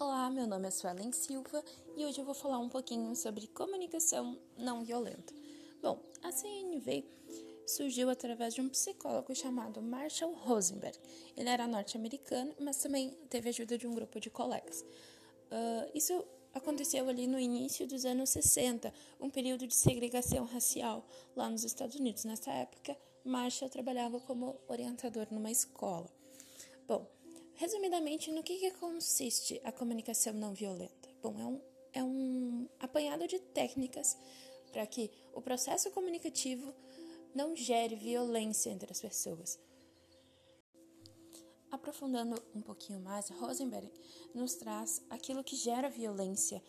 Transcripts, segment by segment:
Olá, meu nome é Suelen Silva e hoje eu vou falar um pouquinho sobre comunicação não violenta. Bom, a CNV surgiu através de um psicólogo chamado Marshall Rosenberg. Ele era norte-americano, mas também teve ajuda de um grupo de colegas. Uh, isso aconteceu ali no início dos anos 60, um período de segregação racial lá nos Estados Unidos. Nessa época, Marshall trabalhava como orientador numa escola. Bom, Resumidamente, no que, que consiste a comunicação não violenta? Bom, é um, é um apanhado de técnicas para que o processo comunicativo não gere violência entre as pessoas. Aprofundando um pouquinho mais, Rosenberg nos traz aquilo que gera violência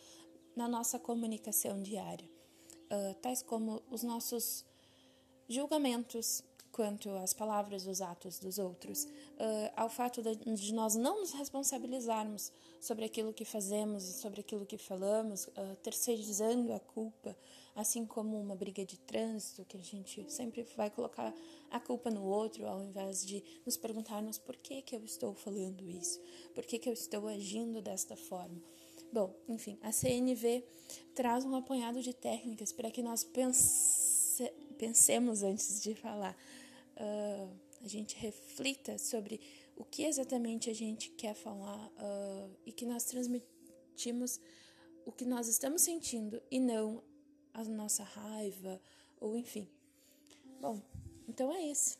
na nossa comunicação diária, uh, tais como os nossos julgamentos, quanto às palavras os atos dos outros, uh, ao fato de, nós não nos responsabilizarmos sobre aquilo que fazemos e sobre aquilo que falamos, uh, terceirizando a culpa, assim como uma briga de trânsito, que a gente sempre vai colocar a culpa no outro, ao invés de nos perguntarmos por que, que eu estou falando isso, por que, que eu estou agindo desta forma. Bom, enfim, a CNV traz um apanhado de técnicas para que nós pense, pensemos antes de falar uh, a gente reflita sobre o que exatamente a gente quer falar uh, e que nós transmitimos o que nós estamos sentindo e não a nossa raiva ou enfim. Bom, então é isso.